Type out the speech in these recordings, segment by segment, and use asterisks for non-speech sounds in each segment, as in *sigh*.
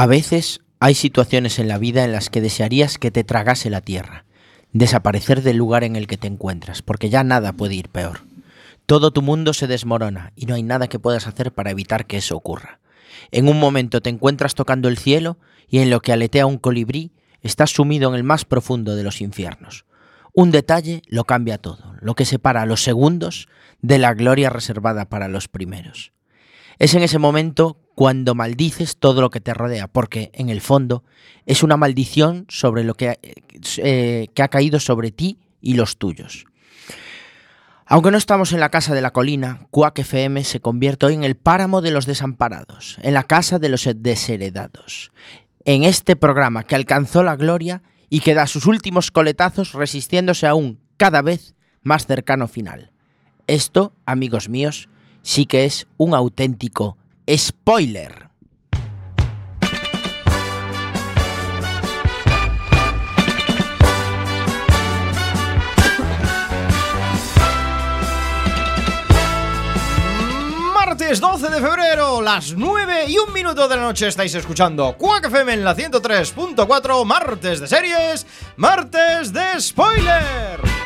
A veces hay situaciones en la vida en las que desearías que te tragase la tierra, desaparecer del lugar en el que te encuentras, porque ya nada puede ir peor. Todo tu mundo se desmorona y no hay nada que puedas hacer para evitar que eso ocurra. En un momento te encuentras tocando el cielo y en lo que aletea un colibrí estás sumido en el más profundo de los infiernos. Un detalle lo cambia todo, lo que separa a los segundos de la gloria reservada para los primeros. Es en ese momento cuando maldices todo lo que te rodea, porque en el fondo es una maldición sobre lo que, eh, que ha caído sobre ti y los tuyos. Aunque no estamos en la casa de la colina, Quack FM se convierte hoy en el páramo de los desamparados, en la casa de los desheredados, en este programa que alcanzó la gloria y que da sus últimos coletazos resistiéndose a un cada vez más cercano final. Esto, amigos míos, sí que es un auténtico spoiler. Martes 12 de febrero, las 9 y un minuto de la noche estáis escuchando Quack FM en la 103.4, martes de series, martes de spoiler.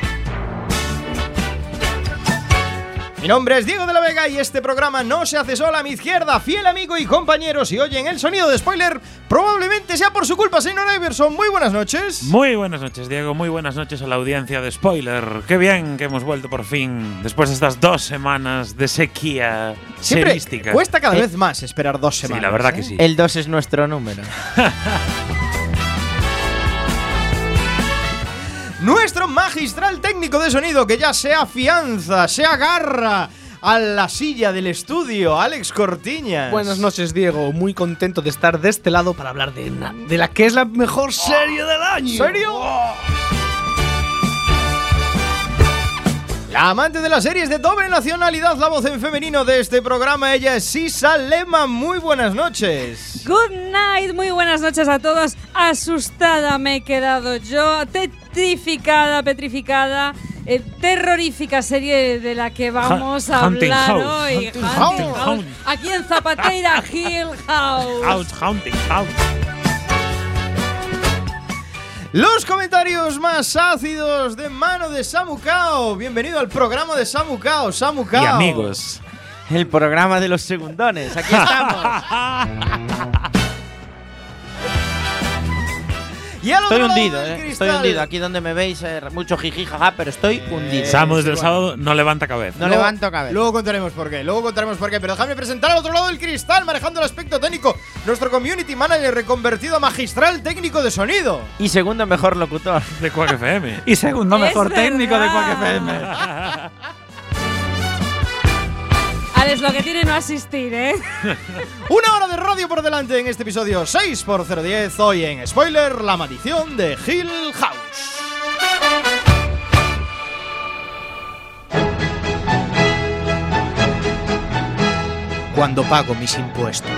Mi nombre es Diego de la Vega y este programa no se hace sola a mi izquierda, fiel amigo y compañero. Si oyen el sonido de spoiler, probablemente sea por su culpa, señor Everson. Muy buenas noches. Muy buenas noches, Diego. Muy buenas noches a la audiencia de spoiler. Qué bien que hemos vuelto por fin, después de estas dos semanas de sequía Siempre serística. cuesta cada vez más esperar dos Sí, semanas. la verdad ¿eh? que sí. El 2 es nuestro número. *laughs* Nuestro magistral técnico de sonido que ya se afianza, se agarra a la silla del estudio, Alex Cortiñas. Buenas noches, Diego. Muy contento de estar de este lado para hablar de, na- de la que es la mejor serie del año. ¿En serio? La amante de las series de doble nacionalidad, la voz en femenino de este programa, ella es Sisa Lema. Muy buenas noches. Good night, muy buenas noches a todos. Asustada me he quedado yo, petrificada, petrificada. eh, terrorífica serie de la que vamos a Hunting hablar House. hoy. Hunting House. House. Aquí en Zapateira Hill *laughs* House. Out, hunting, out. Los comentarios más ácidos de mano de Samu Kao. Bienvenido al programa de Samu Kao. Samu Kao. Y amigos. El programa de los segundones. Aquí estamos. *laughs* Estoy hundido, del eh. Estoy hundido. Aquí donde me veis, eh, mucho jiji, jaja, pero estoy hundido. Samu desde el igual. sábado no levanta cabeza. No Luego- levanto cabeza. Luego contaremos por qué, luego contaremos por qué. Pero déjame presentar al otro lado del cristal, manejando el aspecto técnico, nuestro community manager reconvertido a magistral técnico de sonido. Y segundo mejor locutor. De Quack FM. *laughs* Y segundo mejor técnico de. Quack FM. *laughs* Alex, lo que tiene no asistir, ¿eh? *laughs* Una hora de radio por delante en este episodio 6 por 010 hoy en Spoiler, la maldición de Hill House. Cuando pago mis impuestos,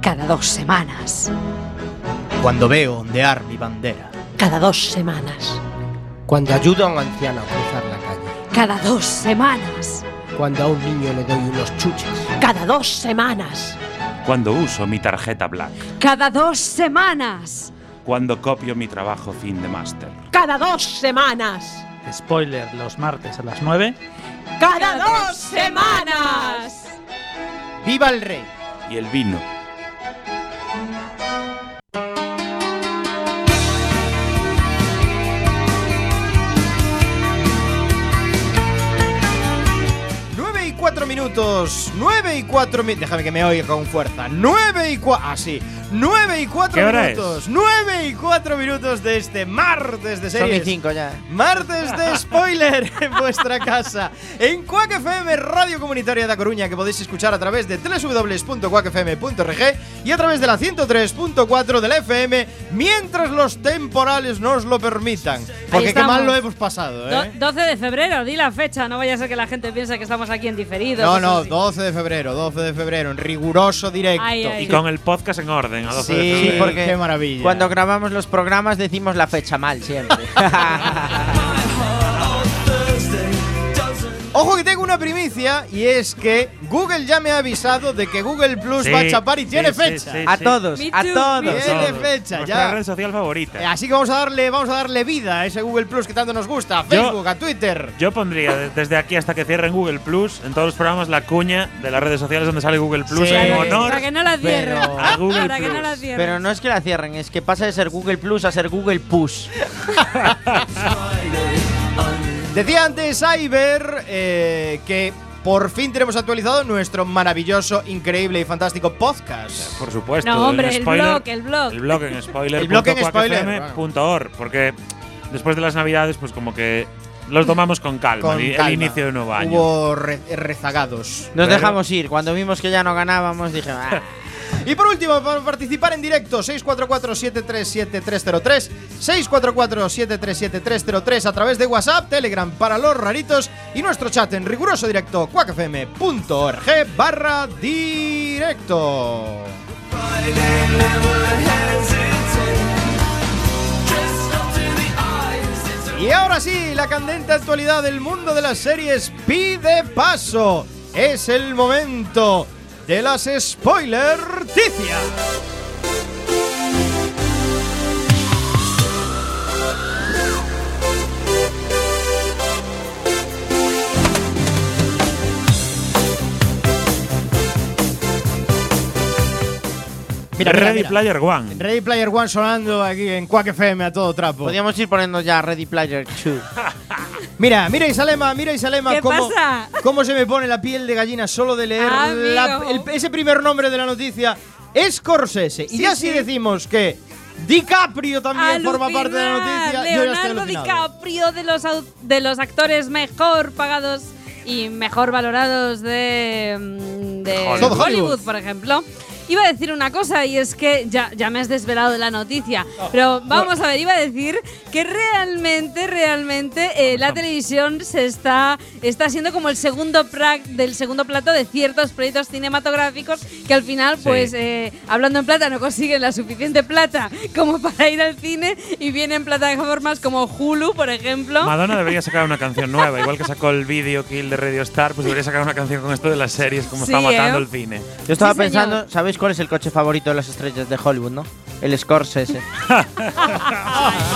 Cada dos semanas. cuando veo ondear mi bandera, Cada dos semanas. Cuando ayudo a un anciano a cruzar la calle. Cada dos semanas. Cuando a un niño le doy unos chuches. Cada dos semanas. Cuando uso mi tarjeta Black. Cada dos semanas. Cuando copio mi trabajo fin de máster. Cada dos semanas. Spoiler los martes a las 9. Cada dos semanas. ¡Viva el rey! Y el vino. Minutos, 9 y 4 minutos, déjame que me oiga con fuerza, 9 y 4, ah sí, 9 y 4 ¿Qué hora minutos, 9 y 4 minutos de este martes de Son y series. cinco ya. Martes de *laughs* spoiler en vuestra casa. En Quack FM, Radio Comunitaria de A Coruña, que podéis escuchar a través de www.quackfm.org y a través de la 103.4 de la FM, mientras los temporales nos lo permitan. Porque qué mal lo hemos pasado, Do- ¿eh? 12 de febrero, di la fecha, no vaya a ser que la gente piense que estamos aquí en diferido. No, no, así. 12 de febrero, 12 de febrero, en riguroso directo. Ay, ay. Y con el podcast en orden, a 12 de Sí, febrero. porque qué maravilla. Cuando grabamos los programas decimos la fecha mal siempre. *laughs* Ojo que tengo una primicia y es que Google ya me ha avisado de que Google Plus Sí, va a chapar y sí, tiene sí, fecha. sí, A sí. todos, a todos. Tiene fecha, Nuestra ya. red social favorita. Eh, Así que vamos a darle, vamos a darle vida a ese Google Plus que tanto nos gusta, a Yo- Facebook, a Twitter. Yo pondría de- desde aquí hasta que cierren Google Plus en todos los programas la cuña de las redes sociales donde sale Google Plus Sí. en Para honor. Para que no la cierren. Pero- A Google Para que no la cierren. Pero no es que la cierren, es que pasa de ser Google Plus a ser Google Push. *laughs* Decía antes Iber eh, que por fin tenemos actualizado nuestro maravilloso, increíble y fantástico podcast. Por supuesto. No, hombre, en el spoiler- blog, el blog. El blog en spoiler. El blog en punto spoiler, Porque después de las navidades, pues como que los tomamos con calma. Con el, calma. inicio de nuevo año. Hubo re- rezagados. Nos Pero- dejamos ir. Cuando vimos que ya no ganábamos, dije, "Ah". Y por último, para participar en directo, 644-737303, 644-737303 a través de WhatsApp, Telegram para los raritos y nuestro chat en riguroso directo, cuacfm.org barra directo. Y ahora sí, la candente actualidad del mundo de las series pide paso. Es el momento de las spoiler Mira, Ready mira. Player One. Ready Player One sonando aquí en Quack FM a todo trapo. podíamos ir poniendo ya Ready Player 2. *laughs* Mira, mira Isalema, mira Isalema, ¿Qué cómo, pasa? cómo se me pone la piel de gallina solo de leer la- el- ese primer nombre de la noticia. Scorsese. y Sí, ya si sí. decimos que DiCaprio también forma parte de la Alucinar, noticia, yo ya estoy Leonardo. DiCaprio de los, de los actores mejor pagados y mejor valorados de, mm, de Hollywood. por ejemplo. Iba a decir una cosa y es que ya, ya me has desvelado de la noticia, pero vamos a ver, iba a decir que realmente, realmente eh, la televisión se está, está siendo como el segundo del segundo plato de ciertos proyectos cinematográficos que al final, Sí. pues eh, hablando en plata, no consiguen la suficiente plata como para ir al cine y vienen plataformas como Hulu, por ejemplo. Madonna debería *laughs* sacar una canción nueva, igual que sacó el video Kill de Radio Star, pues debería sacar una canción con esto de las series, como Sí, está matando ¿eh? el cine. Yo estaba Sí, señor. pensando, ¿sabéis cuál es el coche favorito de las estrellas de Hollywood, no? El Scorsese. *laughs*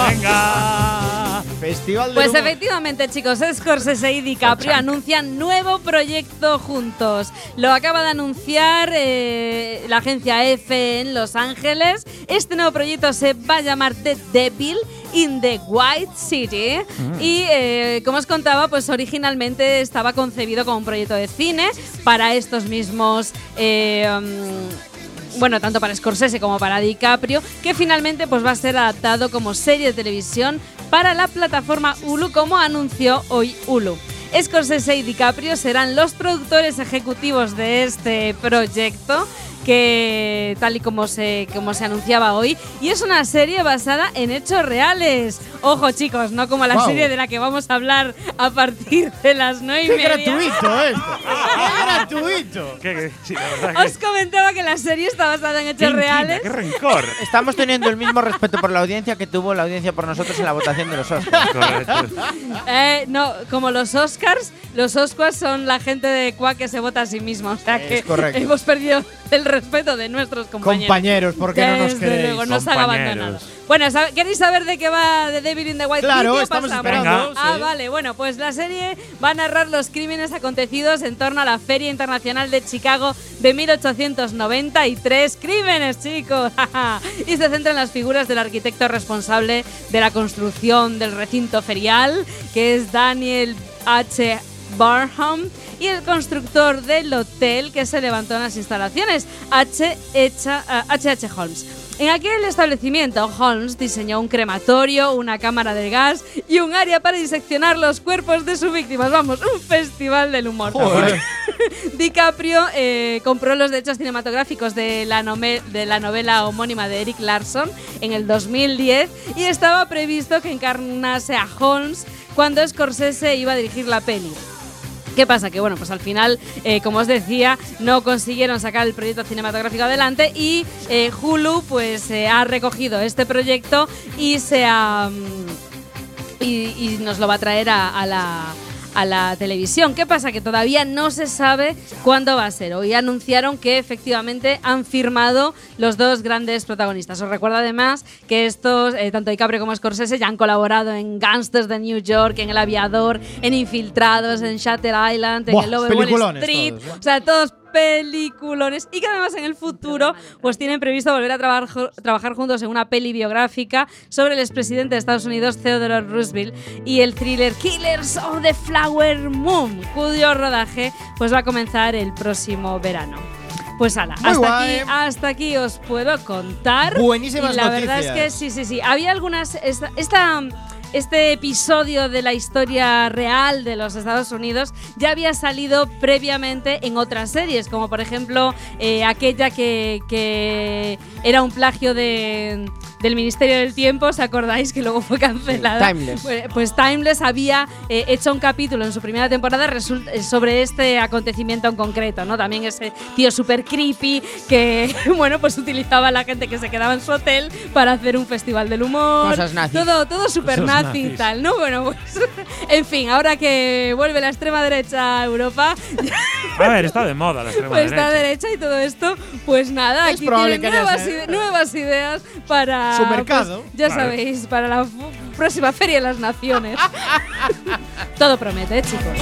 ¡Venga! Festival de Pues efectivamente, chicos, Scorsese y DiCaprio anuncian nuevo proyecto juntos. Lo acaba de anunciar eh, la agencia F en Los Ángeles. Este nuevo proyecto se va a llamar The Devil in the White City. Y eh, como os contaba, pues originalmente estaba concebido como un proyecto de cine para estos mismos. eh, mm, bueno, tanto para Scorsese como para DiCaprio, que finalmente pues va a ser adaptado como serie de televisión para la plataforma Hulu, como anunció hoy Hulu. Scorsese y DiCaprio serán los productores ejecutivos de este proyecto que tal y como se, como se anunciaba hoy y es una serie basada en hechos reales. Ojo chicos, no como la Guau. serie de la que vamos a hablar a partir de las nueve y ¡Qué media. gratuito *laughs* esto! ¡Qué gratuito! ¿Qué- qué- sí, la Os comentaba que la serie está basada en hechos reales. ¡Qué rencor! Estamos teniendo el mismo respeto por la audiencia que tuvo la audiencia por nosotros en la votación de los Oscars. Correcto. *laughs* Eh, no, como los Oscars, los Oscars son la gente de Quack que se vota a sí mismo. O sea Es que correcto. hemos perdido el respeto de nuestros compañeros. Compañeros, ¿por qué no nos queréis? luego, nos han Compañeros. abandonado. Bueno, ¿sab- ¿queréis saber de qué va The Devil in the White Claro, City estamos pasamos? esperando. Venga. Ah, sí. vale. Bueno, pues la serie va a narrar los crímenes acontecidos en torno a la Feria Internacional de Chicago de 1893. Crímenes, chicos. *laughs* y se centra en las figuras del arquitecto responsable de la construcción del recinto ferial, que es Daniel H. Barham, y el constructor del hotel que se levantó en las instalaciones, H. H. Holmes. En aquel establecimiento, Holmes diseñó un crematorio, una cámara de gas y un área para diseccionar los cuerpos de sus víctimas. Vamos, un festival del humor. *laughs* DiCaprio eh, compró los derechos cinematográficos de la, de la novela homónima de Eric Larson en el 2010 y estaba previsto que encarnase a Holmes cuando Scorsese iba a dirigir la peli. ¿Qué pasa? Que bueno, pues al final, eh, como os decía, no consiguieron sacar el proyecto cinematográfico adelante y eh, Hulu pues eh, ha recogido este proyecto y se ha, mm, y, nos lo va a traer a la, a la televisión. ¿Qué pasa? Que todavía no se sabe cuándo va a ser. Hoy anunciaron que efectivamente han firmado los dos grandes protagonistas. Os recuerdo además que estos, eh, tanto DiCaprio como Scorsese, ya han colaborado en Gangsters de New York, en El Aviador, en Infiltrados, en Shatter Island, en Buah, El Lobo Wall Street. todos, ¿eh? O sea, todos peliculones y que además en el futuro pues tienen previsto volver a trabajar trabajar juntos en una peli biográfica sobre el expresidente de Estados Unidos Theodore Roosevelt y el thriller Killers of the Flower Moon cuyo rodaje pues va a comenzar el próximo verano. Pues ala, Muy hasta guay. aquí, hasta aquí os puedo contar. Buenísimas y la verdad es que sí, sí, sí. Había algunas. Esta, esta- este episodio de la historia real de los Estados Unidos ya había salido previamente en otras series, como por ejemplo eh, aquella que, que era un plagio de, del Ministerio del Tiempo, ¿os acordáis? Que luego fue cancelada. Timeless. Pues, pues Timeless había eh, hecho un capítulo en su primera temporada eh, sobre este acontecimiento en concreto, ¿no? También ese tío súper creepy que, *laughs* bueno, pues utilizaba a la gente que se quedaba en su hotel para hacer un festival del humor. Cosas nazis. Todo, todo súper Cosas nazi y tal, ¿no? Bueno, pues, *laughs* en fin, ahora que vuelve la extrema derecha a Europa, *laughs* A ver, está de moda la extrema pues está derecha. derecha y todo esto, pues nada, Es aquí tienen que nuevas, sido. ide- nuevas ideas para Su mercado. pues, ya Claro. sabéis, para la próxima Feria de las Naciones. *laughs* todo promete, ¿eh, chicos.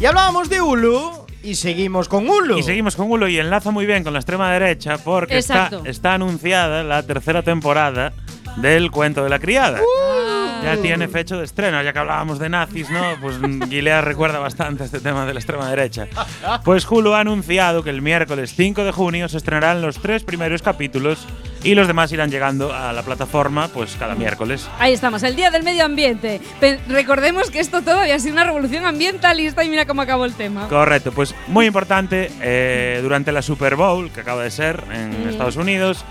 Y hablábamos de Hulu y seguimos con Hulu. Y seguimos con Hulu y enlaza muy bien con la extrema derecha porque está, está anunciada la tercera temporada del cuento de la criada. Ya tiene fecha de estreno, ya que hablábamos de nazis, ¿no? Pues *laughs* Gilead recuerda bastante este tema de la extrema derecha. Pues Hulu ha anunciado que el miércoles 5 de junio se estrenarán los tres primeros capítulos y los demás irán llegando a la plataforma pues cada miércoles. Ahí estamos, el Día del Medio Ambiente. Pe- recordemos que esto todo había sido una revolución ambientalista y mira cómo acabó el tema. Correcto, pues muy importante, eh, durante la Super Bowl, que acaba de ser en Mm. Estados Unidos,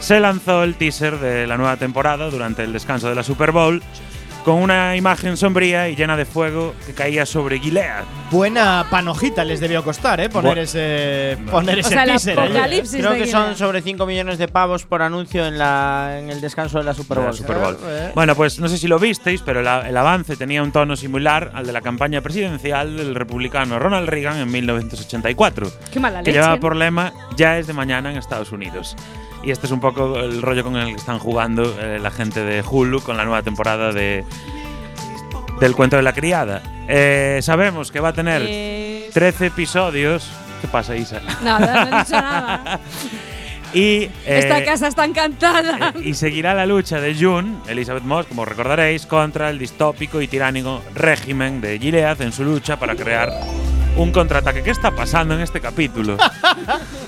se lanzó el teaser de la nueva temporada durante el descanso de la Super Bowl, con una imagen sombría y llena de fuego que caía sobre Gilead. Buena panojita les debió costar, ¿eh? Poner Bu- ese, poner O ese sea, teaser ¿eh? Creo que son sobre 5 millones de pavos por anuncio en, la, en el descanso de la Super de la Bowl. Super Bowl. Eh. Bueno, pues no sé si lo visteis, pero la- el avance tenía un tono similar al de la campaña presidencial del republicano Ronald Reagan en 1984. Qué mala que leche. llevaba por lema ya es de mañana en Estados Unidos. Y este es un poco el rollo con el que están jugando eh, la gente de Hulu con la nueva temporada de del cuento de la criada. Eh, sabemos que va a tener Eh, 13 episodios. ¿Qué pasa, Isa? nada, no he dicho *laughs* nada. Y eh, Esta casa está encantada. y seguirá la lucha de June, Elizabeth Moss, como recordaréis, contra el distópico y tiránico régimen de Gilead en su lucha para crear un contraataque. ¿Qué está pasando en este capítulo? *laughs*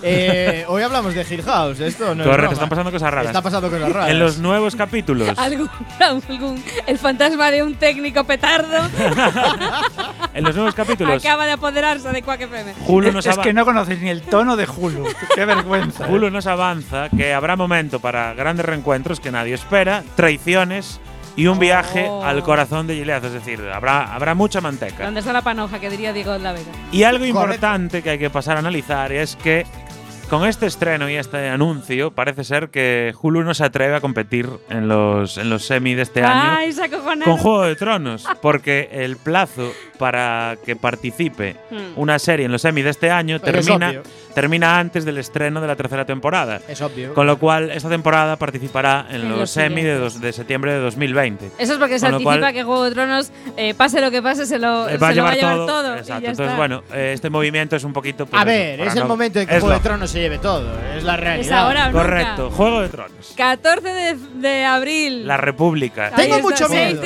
Eh, hoy hablamos de Hill House, esto no es Correcto, broma. están pasando cosas raras. Está pasando cosas raras. En los nuevos capítulos, Algún, algún- el fantasma de un técnico petardo *laughs* en los nuevos capítulos, acaba de apoderarse de Quack FM. Hulu nos, es que no conoces ni el tono de Hulu. Qué *laughs* vergüenza. Hulu nos avanza que habrá momento para grandes reencuentros que nadie espera, traiciones y un viaje Oh. al corazón de Gilead. Es decir, habrá, habrá mucha manteca. ¿Dónde está la panoja que diría Diego La Vega? Y algo Correcto. importante que hay que pasar a analizar es que con este estreno y este anuncio parece ser que Hulu no se atreve a competir en los, en los semi de este año Ay, se acojonaron. con Juego de Tronos, porque el plazo para que participe Hmm. una serie en los semi de este año Pero termina. Termina antes del estreno de la tercera temporada. Es obvio. Con lo cual, esta temporada participará en En los los semi de, dos- de septiembre de 2020. Eso es porque se anticipa cual- que Juego de Tronos, eh, pase lo que pase, se lo, Eh, se lo va a llevar todo. y Exacto. ya Entonces, está. bueno, eh, este movimiento es un poquito. pues, a ver, es el no- momento en que Juego de. Tronos se lleve todo. Es la realidad. Es ahora o nunca. Correcto, Juego de Tronos. 14 de, de abril. La República. Ahí Tengo está, mucho miedo.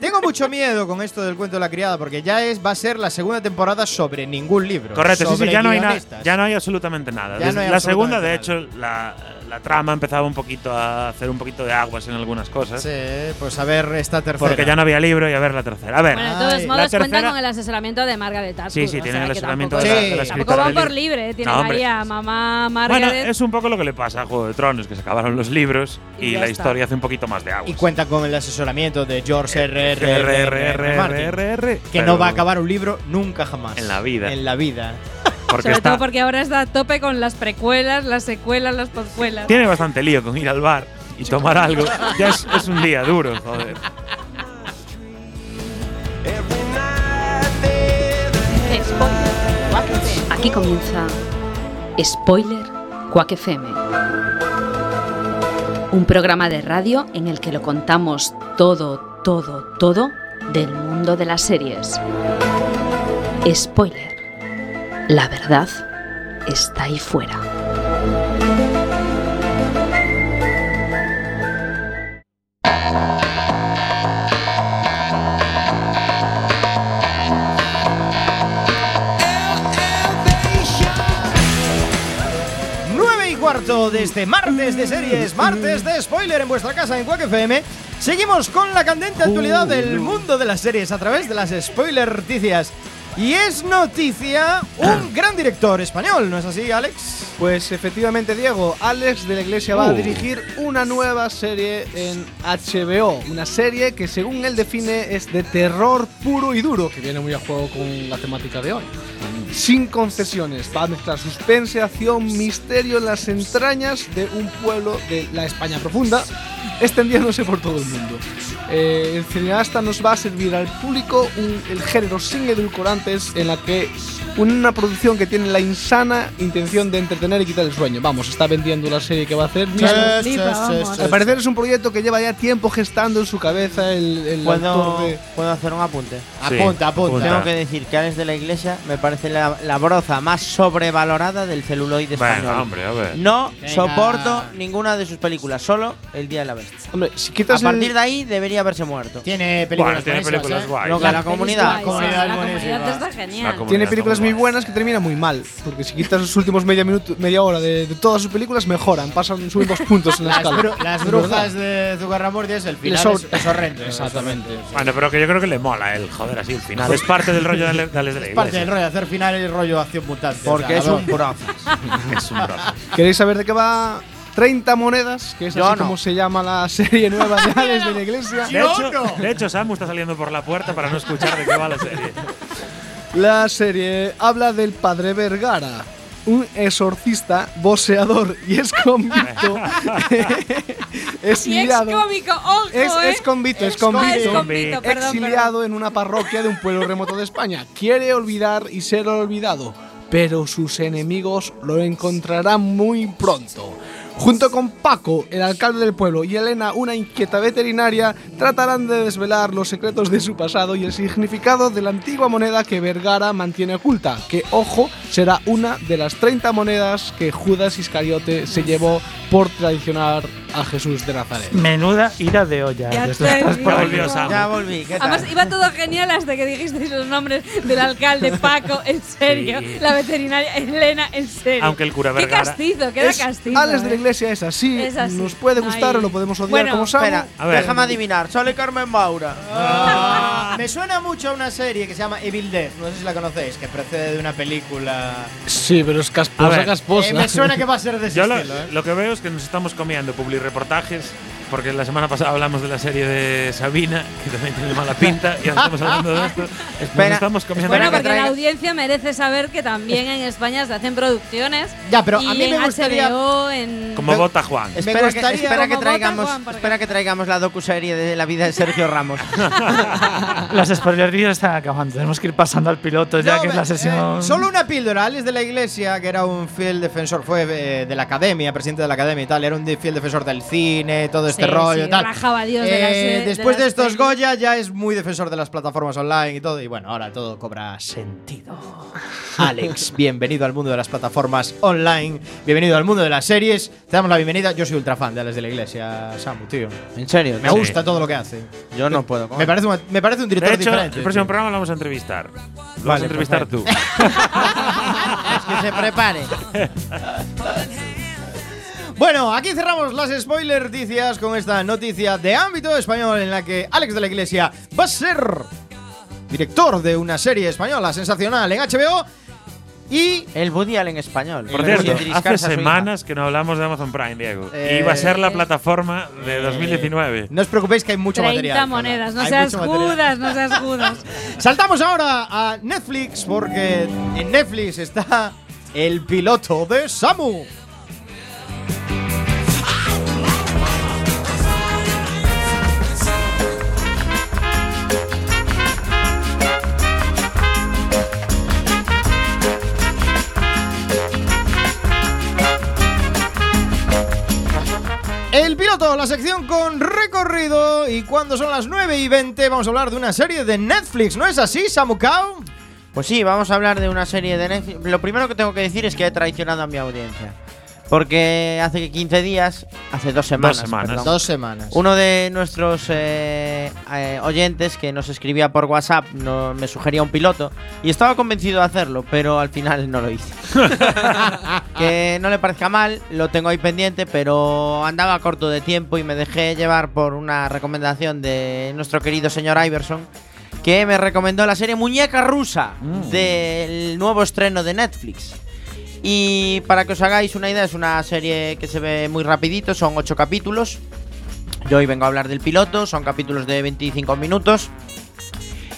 Tengo mucho miedo con esto del cuento de la criada porque ya es va a ser la segunda temporada sobre ningún libro. Correcto, sí, sí, ya no, hay na- guionistas. ya no hay absolutamente nada. Ya no hay la segunda, de absolutamente hecho, la, la trama empezaba un poquito a hacer un poquito de aguas en algunas cosas. Sí, pues a ver esta tercera. Porque ya no había libro y a ver la tercera. A ver, Bueno, de todos Ay. modos, La tercera- cuentan con el asesoramiento de Margaret Atwood. sí, sí, tienen el asesoramiento tampoco- de la, Sí. de la Tampoco van por libre, ¿eh? tiene No. María, mamá Bueno, Margaret. es un poco lo que le pasa a Juego de Tronos, que se acabaron los libros Y y, la está. historia hace un poquito más de aguas. Y cuenta con el asesoramiento de George R. R. R, R. R, R, Martin, R, R, que no va a acabar un libro nunca jamás. En la vida. En la vida. Porque Sobre está, todo porque ahora está a tope con las precuelas, las secuelas, las poscuelas. tiene bastante lío con ir al bar. y tomar algo, ya es, es un día duro, joder. Spoiler. Aquí comienza Spoiler Quack FM. Un programa de radio en el que lo contamos todo, todo, todo del mundo de las series. Spoiler. La verdad está ahí fuera. Nueve y cuarto de este martes de series, martes de spoiler en vuestra casa en Quack FM. Seguimos con la candente actualidad del mundo de las series a través de las spoiler noticias. Y es noticia un *clears throat* gran director español, ¿no es así, Alex? Pues efectivamente, Diego, Alex de la Iglesia va a Uh. dirigir una nueva serie en HBO. Una serie que, según él define, es de terror puro y duro, que viene muy a juego con la temática de hoy. Sin concesiones, va a mezclar suspense, acción, misterio en las entrañas de un pueblo de la España profunda, extendiéndose por todo el mundo. Eh, el cineasta nos va a servir al público un- el género sin edulcorantes en la que una producción que tiene la insana intención de entretener y quitar el sueño. Vamos, está vendiendo la serie que va a hacer. Al parecer es un proyecto que lleva ya tiempo gestando en su cabeza el, el ¿Puedo, autor de... ¿Puedo hacer un apunte? Sí, Apunta, apunta. Tengo que decir que Alex de la Iglesia me parece la, la broza más sobrevalorada del celuloide español. Bueno, hombre, a ver. No Venga. soporto ninguna de sus películas, solo El Día de la Bestia. Hombre, si A partir el- de ahí debería haberse muerto. Tiene películas Bueno, tiene buenísimas, películas ¿eh? guays. Que la comunidad. La comunidad está genial. comunidad Tiene películas muy muy guay. buenas que terminan muy mal. Porque si quitas los últimos media, minuto, media hora de, de todas sus películas, mejoran. Pasan, suben dos puntos en la Las, escala. bru- las Es brujas de Zugarramurdias, el Le final es, es horrendo. Exactamente. Bueno, pero que yo creo que le mola el joder así el final. Es parte del rollo de de Alex de la Es parte del rollo de hacer final y rollo acción mutante. Porque o sea, es un. *laughs* Es un brazo. ¿Queréis saber de qué va 30 monedas? Que es Yo así no. como se llama la serie nueva de *laughs* Alex de la Iglesia. De hecho, no. de hecho, Samu está saliendo por la puerta para no escuchar de qué va la serie. La serie habla del padre Vergara, un exorcista, boxeador y ex convicto. *laughs* Y ex exiliado. Es, eh. es convicto, es es exiliado en una parroquia de un pueblo remoto de España. Quiere olvidar y ser olvidado, pero sus enemigos lo encontrarán muy pronto. Junto con Paco, el alcalde del pueblo, y Elena, una inquieta veterinaria, tratarán de desvelar los secretos de su pasado y el significado de la antigua moneda que Vergara mantiene oculta, que, ojo, será una de las 30 monedas que Judas Iscariote se llevó por traicionar a Jesús de Nazaret. Menuda ira de olla. Ya volvió. Ya volví, ¿qué tal? Además, iba todo genial hasta que dijisteis los nombres del alcalde Paco, en serio. Sí. La veterinaria Elena, en serio. Aunque el cura Qué Vergara- castizo, queda Es- castizo. Alex de la eh. Iglesia es así, Es así. nos puede gustar Ay. o lo podemos odiar Bueno, como Samu. Espera, A ver. déjame adivinar. Sale Carmen Maura. Ah, me suena mucho a una serie que se llama Evil Dead, no sé si la conocéis, que procede de una película. Sí, pero es casposa, casposa. Eh, me suena que va a ser de ese Yo lo, estilo, ¿eh? lo que veo es que nos estamos comiendo publireportajes, porque la semana pasada hablamos de la serie de Sabina, que también tiene mala pinta, y ahora estamos hablando de esto. Espera, estamos comiendo Bueno, porque la audiencia merece saber que también en España se hacen producciones. Ya, pero y a mí en me gustaría. HBO, en. como Bota Juan. Me Espera, que, espera que traigamos, Juan, espera que traigamos la docuserie de la vida de Sergio Ramos. *laughs* Las spoilerías están acabando. Tenemos que ir pasando al piloto ya No, que es la eh, sesión. solo una píldora. Alex de la Iglesia, que era un fiel defensor, fue eh, de la academia, presidente de la academia y tal. Era un fiel defensor del cine, todo este Sí, rollo sí, y tal. Dios de las, eh, de después de, las estos pelis. Goya, ya es muy defensor de las plataformas online y todo. Y bueno, ahora todo cobra sentido. *laughs* Alex, bienvenido al mundo de las plataformas online. Bienvenido al mundo de las series. Te damos la bienvenida. Yo soy ultra fan de Alex de la Iglesia, Samu, tío. ¿En serio? Me Sí. gusta todo lo que hace. Yo no puedo. Me parece, un- me parece un De director hecho, diferente. el próximo tío. programa lo vamos a entrevistar. Lo vas Vale, a entrevistar perfecto. tú. *laughs* Es que se prepare. *laughs* Bueno, aquí cerramos las spoiler noticias con esta noticia de ámbito español en la que Alex de la Iglesia va a ser director de una serie española sensacional en HBO y El Woody Allen español. Por cierto, hace semanas que no hablamos de Amazon Prime, Diego. Eh, Iba a ser la plataforma de 2019. no os preocupéis que hay mucho 30 material. monedas, no Hay seas judas, no seas judas. *laughs* Saltamos ahora a Netflix porque en Netflix está el piloto de Samu. La sección con recorrido. Y cuando son las 9 y 20, vamos a hablar de una serie de Netflix. ¿No es así, Samucao? Pues sí, vamos a hablar de una serie de Netflix. Lo primero que tengo que decir es que he traicionado a mi audiencia. Porque hace 15 días, hace dos semanas, semanas. perdón, Dos semanas. uno de nuestros eh, eh, oyentes que nos escribía por WhatsApp no- me sugería un piloto y estaba convencido de hacerlo, pero al final no lo hice. *laughs* que no le parezca mal, lo tengo ahí pendiente, pero andaba corto de tiempo y me dejé llevar por una recomendación de nuestro querido señor Iverson que me recomendó la serie Muñeca Rusa del nuevo estreno de Netflix. Y para que os hagáis una idea, es una serie que se ve muy rapidito, son ocho capítulos. Yo hoy vengo a hablar del piloto, son capítulos de 25 minutos.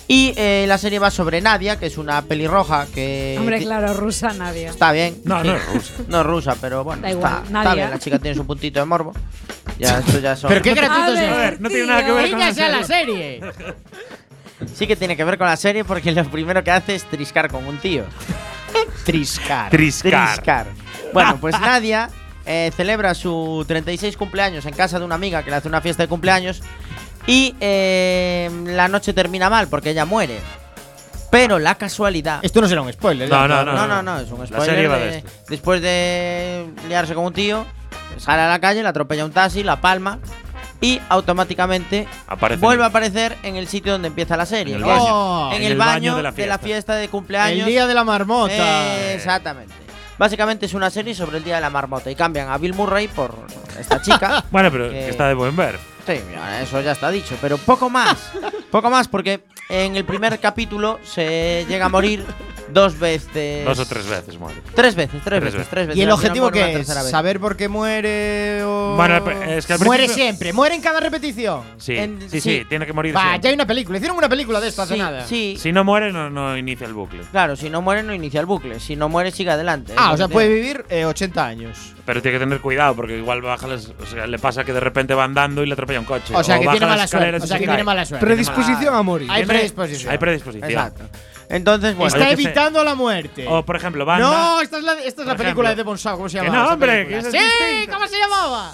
Y eh, la serie va sobre Nadia, que es una pelirroja que... Hombre, claro, rusa nadie. Está bien. No, sí. no es rusa. *laughs* No es rusa, pero bueno, Da está, igual, está Nadia. bien. La chica tiene su puntito de morbo. Ya, *laughs* esto ya son... Pero qué A gratuitos ver, A ver, no tiene nada que ver con la serie. serie. *laughs* Sí que tiene que ver con la serie porque lo primero que hace es triscar con un tío. *laughs* Triscar. Triscar. Triscar. Bueno, pues *laughs* Nadia eh, celebra su 36 cumpleaños en casa de una amiga que le hace una fiesta de cumpleaños y eh, la noche termina mal porque ella muere. Pero la casualidad... Esto no será un spoiler. No, ya, no, claro. No, no, no, es un La spoiler. serie va de- de esto. después de liarse con un tío, sale a la calle, le atropella un taxi, la palma y automáticamente Aparece vuelve en- a aparecer en el sitio donde empieza la serie. En el que es baño. Oh, en En el el baño, baño de, de la fiesta de cumpleaños. El día de la marmota. Eh, exactamente. Básicamente es una serie sobre el día de la marmota y cambian a Bill Murray por esta chica. *laughs* Bueno, pero Que- que está de buen ver. Sí, eso ya está dicho, pero poco más. *laughs* poco más porque en el primer capítulo se llega a morir dos veces. Dos o tres veces muere. Tres veces, tres, Tres veces, veces. tres veces. ¿Y el objetivo qué es? ¿Saber por qué muere o...? Bueno, es que al Muere siempre, muere en cada repetición. Sí, En- sí, sí, sí. tiene que morir. Va, siempre. ya hay una película. Hicieron una película de esto hace Sí, nada. sí. Si no muere, no, no inicia el bucle. Claro, si no muere no inicia el bucle. Si no muere sigue adelante. Ah, o sea, puede vivir eh, 80 años. Pero tiene que tener cuidado porque igual baja las- o sea, le pasa que de repente va andando y le atropella un coche. O sea, que baja tiene mala suerte. O sea, se que tiene mala suerte. Predisposición a morir. Hay predisposición. Hay predisposición. Exacto. Entonces, bueno. Está evitando la muerte. O, por ejemplo, va no, esta es la, esta es la película ejemplo. de Devon. ¿Cómo se Que llamaba? no, hombre, que es ¡Sí! ¿Cómo se llamaba?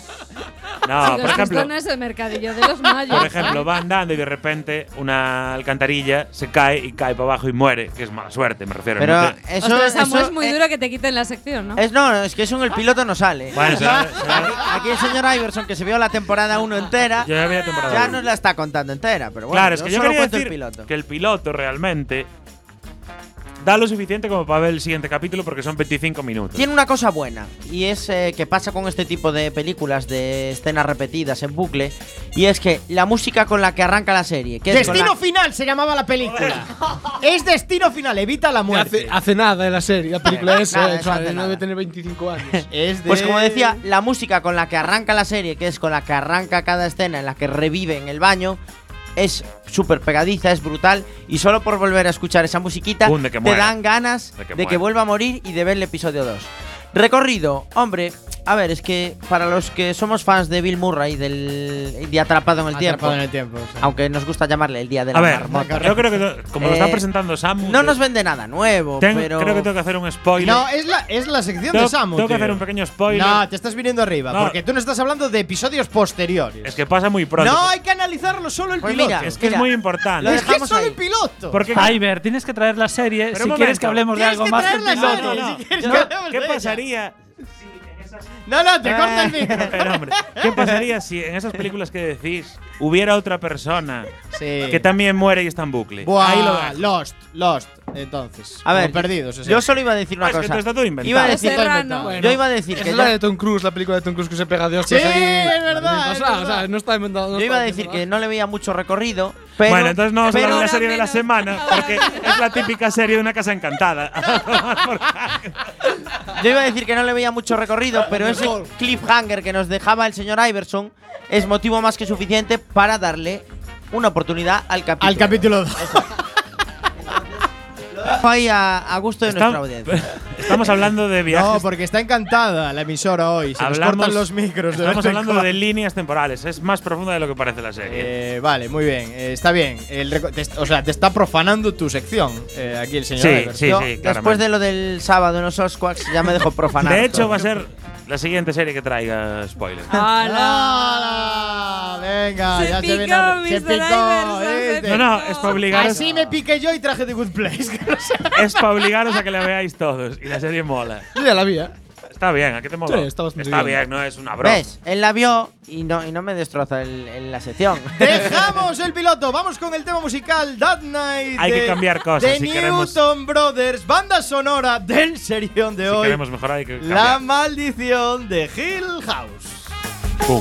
No, por ejemplo, no es el mercadillo de los mayos. por ejemplo, va andando y de repente una alcantarilla se cae y cae para abajo y muere, que es mala suerte, me refiero. Pero no te- eso, Ostras, eso, es muy eh, duro que te quiten la sección, ¿no? Es, no, es que eso en el piloto no sale. Bueno, será- Aquí- será- Aquí el señor Iverson, que se vio la temporada 1 entera, Yo ya vi la temporada ya uno. nos la está contando entera. Pero bueno, claro, es que yo solo quería cuento decir el piloto. que el piloto realmente da lo suficiente como para ver el siguiente capítulo porque son 25 minutos. Tiene una cosa buena, y es eh, que pasa con este tipo de películas de escenas repetidas en bucle, y es que la música con la que arranca la serie, que es Destino la- Final se llamaba la película. es Destino Final, evita la muerte. Hace, hace nada en la serie, la película esa, Nada, eh, eso no debe tener 25 años. *laughs* Es de- Pues como decía, la música con la que arranca la serie, que es con la que arranca cada escena en la que revive en el baño, es súper pegadiza, es brutal. Y solo por volver a escuchar esa musiquita, te dan ganas De que de que muera. vuelva a morir y de ver el episodio 2. Recorrido, hombre, a ver, es que para los que somos fans de Bill Murray, del de Atrapado en el Tiempo, Atrapado en el tiempo. sí. aunque nos gusta llamarle el Día de la A ver, Marmota, yo creo que no- como lo Eh, está presentando Samu, no nos vende nada nuevo, tengo- pero... creo que tengo que hacer un spoiler. No, es la, es la sección tengo, de Samu. tengo que hacer un pequeño spoiler. No, te estás viniendo arriba. No. Porque tú no estás hablando de episodios posteriores. es que pasa muy pronto. no, hay que analizarlo solo el Pues piloto. mira, es que mira, es muy importante. es que es solo ahí. el piloto. Porque Iber, tienes que traer la serie Pero si quieres que hablemos de algo que más que el piloto. ¿Qué pasaría? No, no, te corta el micro. *laughs* Pero, hombre, ¿qué pasaría si en esas películas que decís hubiera otra persona Sí. que también muere y está en bucle? Buah, Ahí lo dejo. Lost, Lost. Entonces. A ver, perdidos. o sea. Yo solo iba a decir una Ah, es que cosa. todo está todo inventado. Iba a decir, Serrano. Bueno, yo iba a decir Esa que es la yo- de Tom Cruise, la película de Tom Cruise que se pega de hostias Sí, ahí. es verdad, O es sea, verdad. o sea, no está inventado. no Yo iba a decir que no le veía mucho recorrido, pero. bueno, entonces no vamos a hablar de la serie de la menos. semana, porque es la típica serie de una casa encantada. *laughs* Yo iba a decir que no le veía mucho recorrido, pero ese cliffhanger que nos dejaba el señor Iverson es motivo más que suficiente para darle una oportunidad al capítulo. Al capítulo 2. Ahí a, a gusto de nuestra Estam- audiencia. *laughs* Estamos hablando de viajes. No, porque está encantada la emisora hoy. Se nos Hablamos- cortan los micros. de Estamos vez en hablando cuando. de líneas temporales. Es más profunda de lo que parece la serie. Eh, vale, muy bien. eh, está bien. El reco- te est- o sea, te está profanando tu sección. eh, aquí el señor. Sí, Iverson. sí, sí, después claramente. de lo del sábado en los Osquaks, ya me dejo *laughs* profanar. de hecho, va a ser la siguiente serie que traiga spoiler. ¡Hala! Venga, Se ya picó, se viene. Se picó. Se ¿viste? No, no, es para obligaros, Así me piqué yo y traje The Good Place. *laughs* es para obligaros a que la veáis todos. Y la serie mola. Yo ya la vi, ¿eh? Está bien, ¿a qué te mola? Sí, está bastante Está bien. bien, no es una broma. ¿Ves? Él la vio y no, y no me destroza el- en la sección. *laughs* Dejamos el piloto, vamos con el tema musical That Night. Hay que de- cambiar cosas, De si queremos- Newton Brothers, banda sonora del serión de Si hoy. queremos mejorar hay que La cambiar. maldición de Hill House. Pum.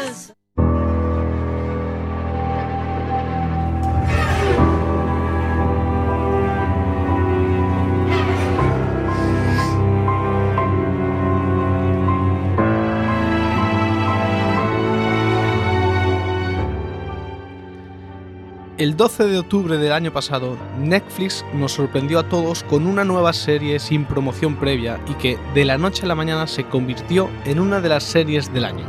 El 12 de octubre del año pasado, Netflix nos sorprendió a todos con una nueva serie sin promoción previa y que de la noche a la mañana se convirtió en una de las series del año.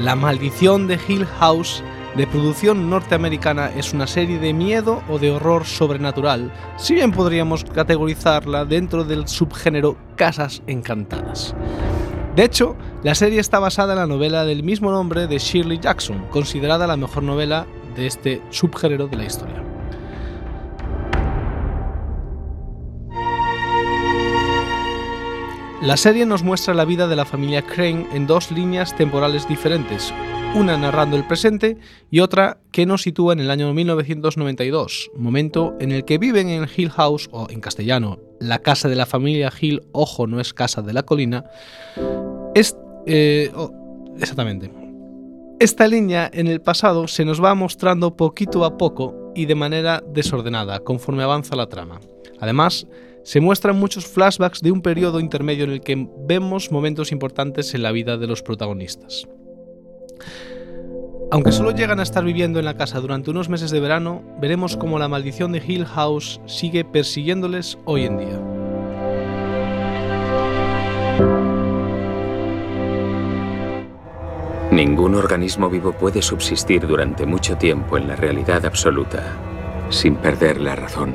La maldición de Hill House, de producción norteamericana, es una serie de miedo o de horror sobrenatural, si bien podríamos categorizarla dentro del subgénero Casas Encantadas. De hecho, la serie está basada en la novela del mismo nombre de Shirley Jackson, considerada la mejor novela de este subgénero de la historia. La serie nos muestra la vida de la familia Crane en dos líneas temporales diferentes, una narrando el presente y otra que nos sitúa en el año 1992, momento en el que viven en Hill House, o en castellano, la casa de la familia Hill, ojo, no es casa de la colina, es, eh, oh, exactamente. Esta línea en el pasado se nos va mostrando poquito a poco y de manera desordenada conforme avanza la trama. Además, se muestran muchos flashbacks de un periodo intermedio en el que vemos momentos importantes en la vida de los protagonistas. Aunque solo llegan a estar viviendo en la casa durante unos meses de verano, veremos cómo la maldición de Hill House sigue persiguiéndoles hoy en día. Ningún organismo vivo puede subsistir durante mucho tiempo en la realidad absoluta, sin perder la razón.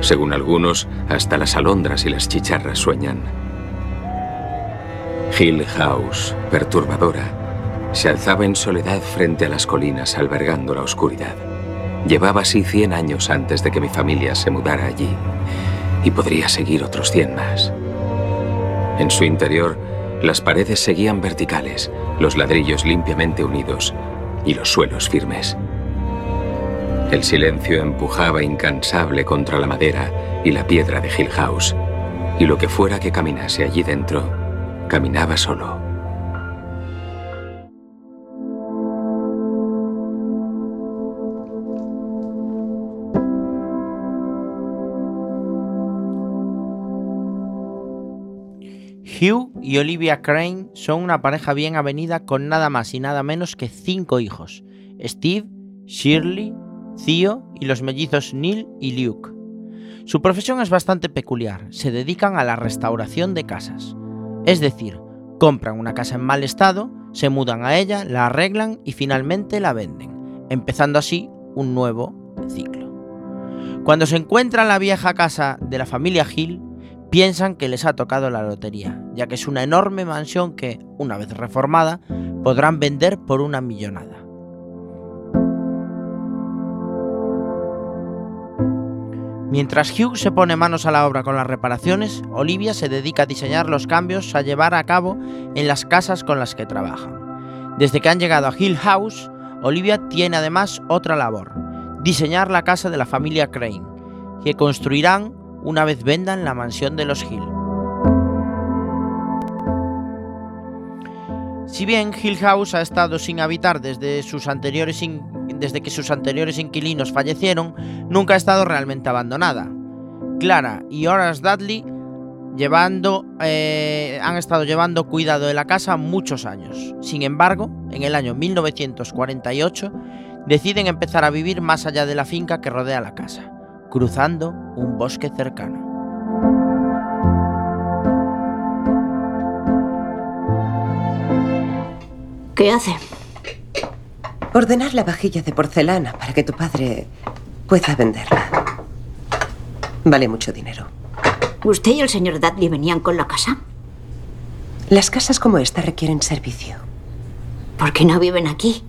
Según algunos, hasta las alondras y las chicharras sueñan. Hill House, perturbadora, se alzaba en soledad frente a las colinas albergando la oscuridad. Llevaba así 100 años antes de que mi familia se mudara allí, y podría seguir otros 100 más. En su interior, las paredes seguían verticales, los ladrillos limpiamente unidos y los suelos firmes. El silencio empujaba incansable contra la madera y la piedra de Hill House, y lo que fuera que caminase allí dentro, caminaba solo. Hugh y Olivia Crane son una pareja bien avenida con nada más y nada menos que cinco hijos: Steve, Shirley, Theo y los mellizos Neil y Luke. Su profesión es bastante peculiar, se dedican a la restauración de casas. Es decir, compran una casa en mal estado, se mudan a ella, la arreglan y finalmente la venden, empezando así un nuevo ciclo. Cuando se encuentran la vieja casa de la familia Hill, piensan que les ha tocado la lotería, ya que es una enorme mansión que, una vez reformada, podrán vender por una millonada. Mientras Hugh se pone manos a la obra con las reparaciones, Olivia se dedica a diseñar los cambios a llevar a cabo en las casas con las que trabajan. Desde que han llegado a Hill House, Olivia tiene además otra labor, diseñar la casa de la familia Crane, que construirán una vez vendan la mansión de los Hill. Si bien Hill House ha estado sin habitar desde, sus anteriores desde que sus anteriores inquilinos fallecieron, nunca ha estado realmente abandonada. Clara y Horace Dudley eh, han estado llevando cuidado de la casa muchos años. Sin embargo, en el año 1948 deciden empezar a vivir más allá de la finca que rodea la casa, cruzando un bosque cercano. ¿Qué hace? Ordenar la vajilla de porcelana para que tu padre pueda venderla. Vale mucho dinero. ¿Usted y el señor Dudley venían con la casa? Las casas como esta requieren servicio. ¿Por qué no viven aquí?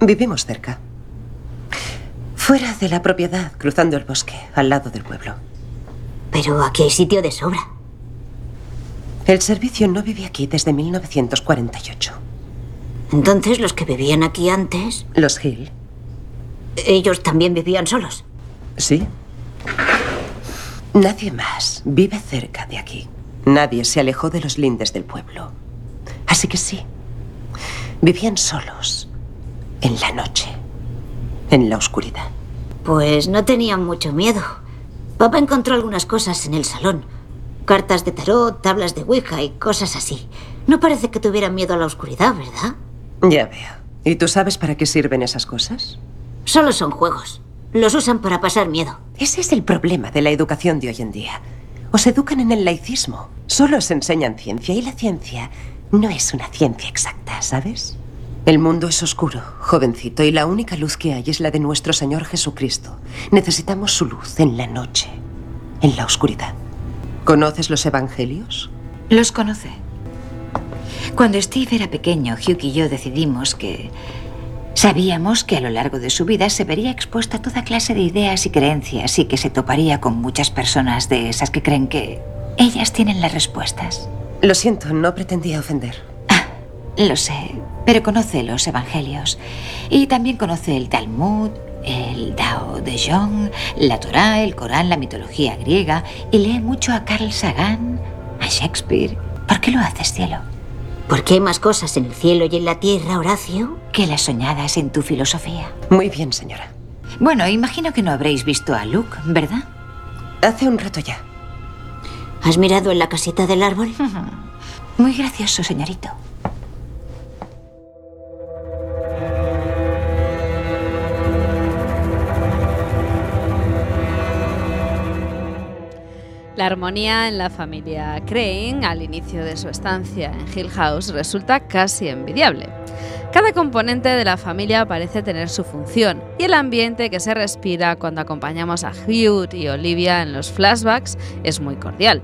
Vivimos cerca. Fuera de la propiedad, cruzando el bosque, al lado del pueblo. Pero aquí hay sitio de sobra. El servicio no vive aquí desde 1948. Entonces, los que vivían aquí antes, Los Hill, ellos también vivían solos. sí. Nadie más vive cerca de aquí. Nadie se alejó de los lindes del pueblo. Así que sí. Vivían solos. En la noche. En la oscuridad. Pues no tenían mucho miedo. Papá encontró algunas cosas en el salón. Cartas de tarot, tablas de Ouija y cosas así. No parece que tuvieran miedo a la oscuridad, ¿verdad? Ya veo. ¿Y tú sabes para qué sirven esas cosas? Solo son juegos. Los usan para pasar miedo. Ese es el problema de la educación de hoy en día. Os educan en el laicismo. Solo os enseñan ciencia y la ciencia no es una ciencia exacta, ¿sabes? El mundo es oscuro, jovencito, y la única luz que hay es la de nuestro Señor Jesucristo. Necesitamos su luz en la noche, en la oscuridad. ¿Conoces los evangelios? Los conoce. Cuando Steve era pequeño, Hugh y yo decidimos que sabíamos que a lo largo de su vida se vería expuesto a toda clase de ideas y creencias y que se toparía con muchas personas de esas que creen que ellas tienen las respuestas. Lo siento, no pretendía ofender. Lo sé, pero conoce los evangelios y también conoce el Talmud, el Dao de Jong, la Torá, el Corán, la mitología griega y lee mucho a Carl Sagan, a Shakespeare. ¿Por qué lo haces, cielo? Porque hay más cosas en el cielo y en la tierra, Horacio. Que las soñadas en tu filosofía. Muy bien, señora. Bueno, imagino que no habréis visto a Luke, ¿verdad? Hace un rato ya. ¿Has mirado en la casita del árbol? *laughs* Muy gracioso, señorito. La armonía en la familia Crane al inicio de su estancia en Hill House resulta casi envidiable. Cada componente de la familia parece tener su función y el ambiente que se respira cuando acompañamos a Hugh y Olivia en los flashbacks es muy cordial.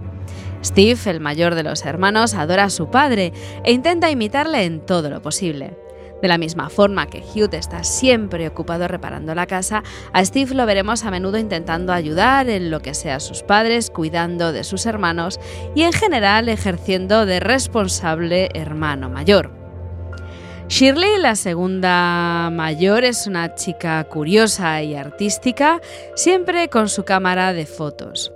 Steve, el mayor de los hermanos, adora a su padre e intenta imitarle en todo lo posible. De la misma forma que Hugh está siempre ocupado reparando la casa, a Steve lo veremos a menudo intentando ayudar en lo que sea a sus padres, cuidando de sus hermanos y en general ejerciendo de responsable hermano mayor. Shirley, la segunda mayor, es una chica curiosa y artística, siempre con su cámara de fotos.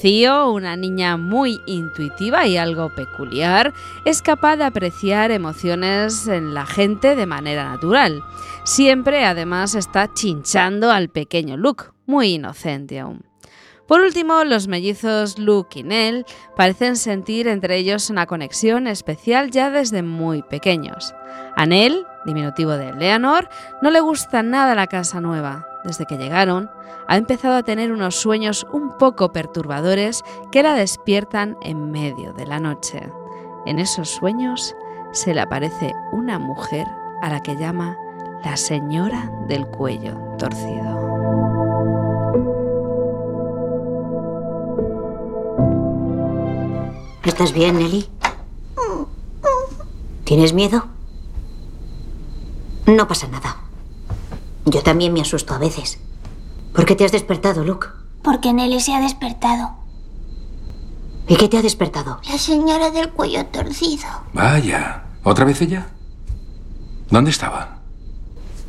Theo, una niña muy intuitiva y algo peculiar, es capaz de apreciar emociones en la gente de manera natural. Siempre, además, está chinchando al pequeño Luke, muy inocente aún. Por último, los mellizos Luke y Nell parecen sentir entre ellos una conexión especial ya desde muy pequeños. A Nell, diminutivo de Leonor, no le gusta nada la casa nueva. Desde que llegaron, ha empezado a tener unos sueños un poco perturbadores que la despiertan en medio de la noche. En esos sueños se le aparece una mujer a la que llama la señora del cuello torcido. ¿Estás bien, Nelly? ¿Tienes miedo? No pasa nada. Yo también me asusto a veces. ¿Por qué te has despertado, Luke? Porque Nelly se ha despertado. ¿Y qué te ha despertado? La señora del cuello torcido. Vaya, ¿otra vez ella? ¿Dónde estaba?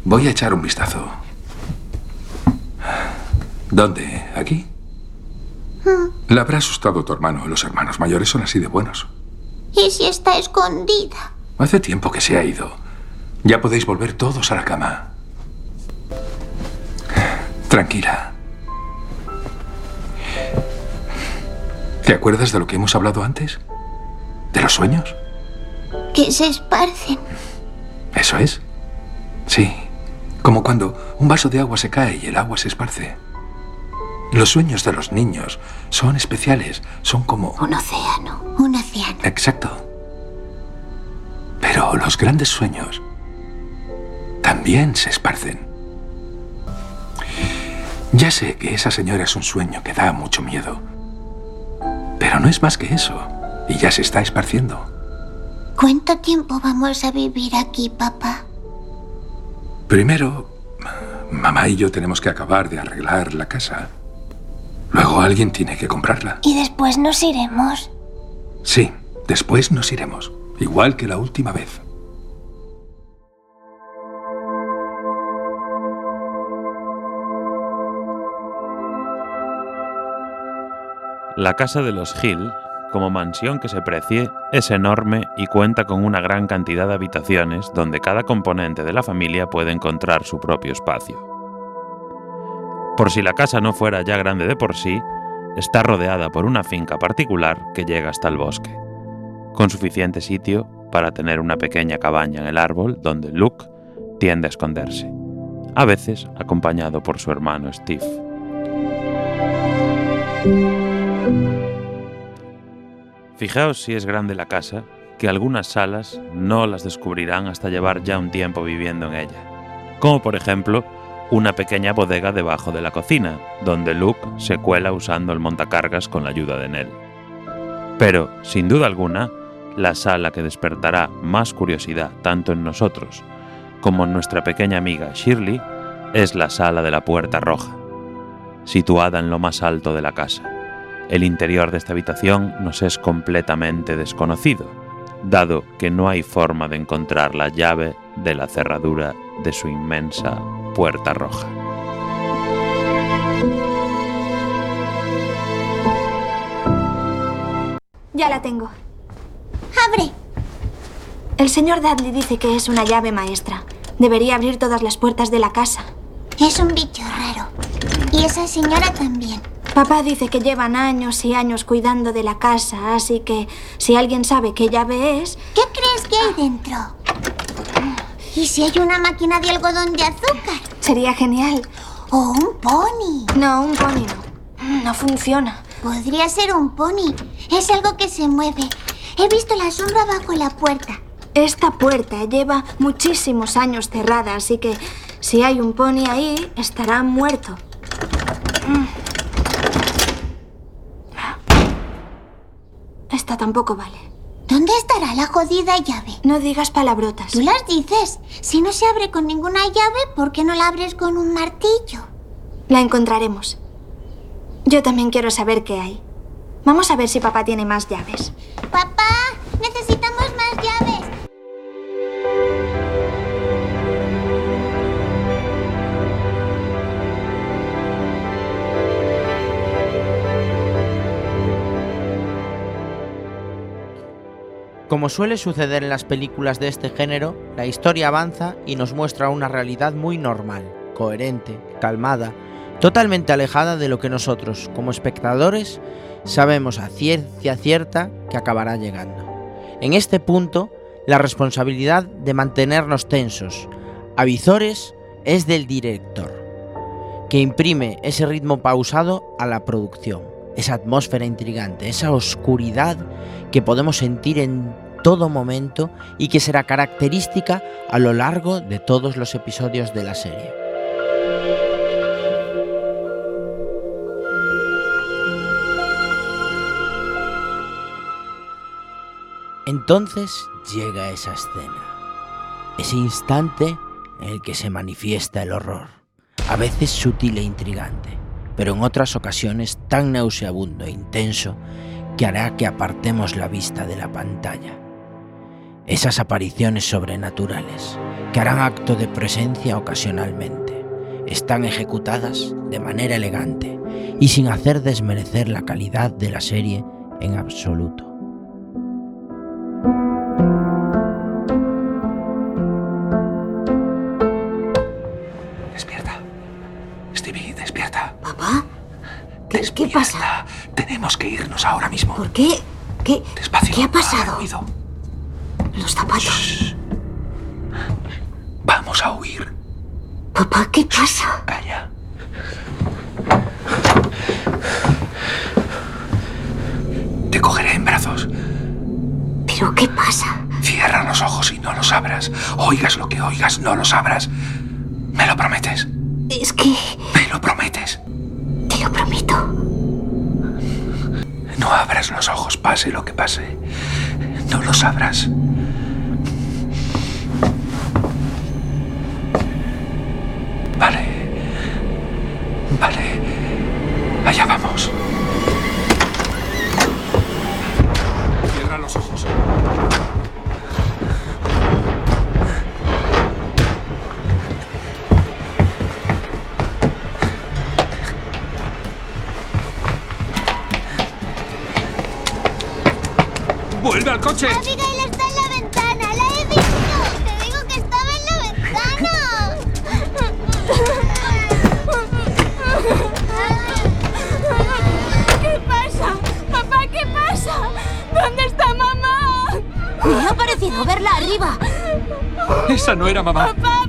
Voy a echar un vistazo. ¿Dónde? ¿Aquí? La habrá asustado tu hermano. Los hermanos mayores son así de buenos. ¿Y si está escondida? Hace tiempo que se ha ido. Ya podéis volver todos a la cama. Tranquila. ¿Te acuerdas de lo que hemos hablado antes? ¿De los sueños? Que se esparcen. ¿Eso es? Sí. Como cuando un vaso de agua se cae y el agua se esparce. Los sueños de los niños son especiales, son como... Un océano. Un océano. Exacto. Pero los grandes sueños también se esparcen. Ya sé que esa señora es un sueño que da mucho miedo. Pero no es más que eso. Y ya se está esparciendo. ¿Cuánto tiempo vamos a vivir aquí, papá? Primero, mamá y yo tenemos que acabar de arreglar la casa. Luego alguien tiene que comprarla. Y después nos iremos. Sí, después nos iremos. Igual que la última vez. La casa de los Hill, como mansión que se precie, es enorme y cuenta con una gran cantidad de habitaciones donde cada componente de la familia puede encontrar su propio espacio. Por si la casa no fuera ya grande de por sí, está rodeada por una finca particular que llega hasta el bosque, con suficiente sitio para tener una pequeña cabaña en el árbol donde Luke tiende a esconderse, a veces acompañado por su hermano Steve. Fijaos si es grande la casa, que algunas salas no las descubrirán hasta llevar ya un tiempo viviendo en ella, como por ejemplo una pequeña bodega debajo de la cocina, donde Luke se cuela usando el montacargas con la ayuda de Nell. Pero, sin duda alguna, la sala que despertará más curiosidad tanto en nosotros como en nuestra pequeña amiga Shirley es la sala de la Puerta Roja, situada en lo más alto de la casa. El interior de esta habitación nos es completamente desconocido, dado que no hay forma de encontrar la llave de la cerradura de su inmensa puerta roja. Ya la tengo. ¡Abre! El señor Dudley dice que es una llave maestra. Debería abrir todas las puertas de la casa. Es un bicho raro. Y esa señora también. Papá dice que llevan años y años cuidando de la casa, así que si alguien sabe qué llave es... ¿Qué crees que hay dentro? ¿Y si hay una máquina de algodón de azúcar? Sería genial. ¿O un pony? No, un pony no. No funciona. Podría ser un pony. Es algo que se mueve. He visto la sombra bajo la puerta. Esta puerta lleva muchísimos años cerrada, así que si hay un pony ahí, estará muerto. Mm. Esta tampoco vale. ¿Dónde estará la jodida llave? No digas palabrotas. Tú las dices. Si no se abre con ninguna llave, ¿por qué no la abres con un martillo? La encontraremos. Yo también quiero saber qué hay. Vamos a ver si papá tiene más llaves. Papá, necesitamos como suele suceder en las películas de este género, la historia avanza y nos muestra una realidad muy normal, coherente, calmada, totalmente alejada de lo que nosotros, como espectadores, sabemos a ciencia cierta que acabará llegando. En este punto, la responsabilidad de mantenernos tensos, avizores, es del director, que imprime ese ritmo pausado a la producción, esa atmósfera intrigante, esa oscuridad que podemos sentir en todo momento y que será característica a lo largo de todos los episodios de la serie. Entonces llega esa escena, ese instante en el que se manifiesta el horror, a veces sutil e intrigante, pero en otras ocasiones tan nauseabundo e intenso que hará que apartemos la vista de la pantalla. Esas apariciones sobrenaturales, que harán acto de presencia ocasionalmente, están ejecutadas de manera elegante y sin hacer desmerecer la calidad de la serie en absoluto. Despierta. Stevie, despierta. ¿Papá? ¿Qué, ¿qué pasa? Tenemos que irnos ahora mismo. ¿Por qué? ¿Qué, Despacio. ¿qué ha pasado? ruido. No los abras. ¿Me lo prometes? Es que... ¿Me lo prometes? Te lo prometo. No abras los ojos, pase lo que pase. No los abras. ¡Vuelve al coche! Abigail está en la ventana, la he visto. Te digo que estaba en la ventana. ¿Qué pasa? Papá, ¿qué pasa? ¿Dónde está mamá? Me ha parecido verla arriba. Esa no era mamá. Papá,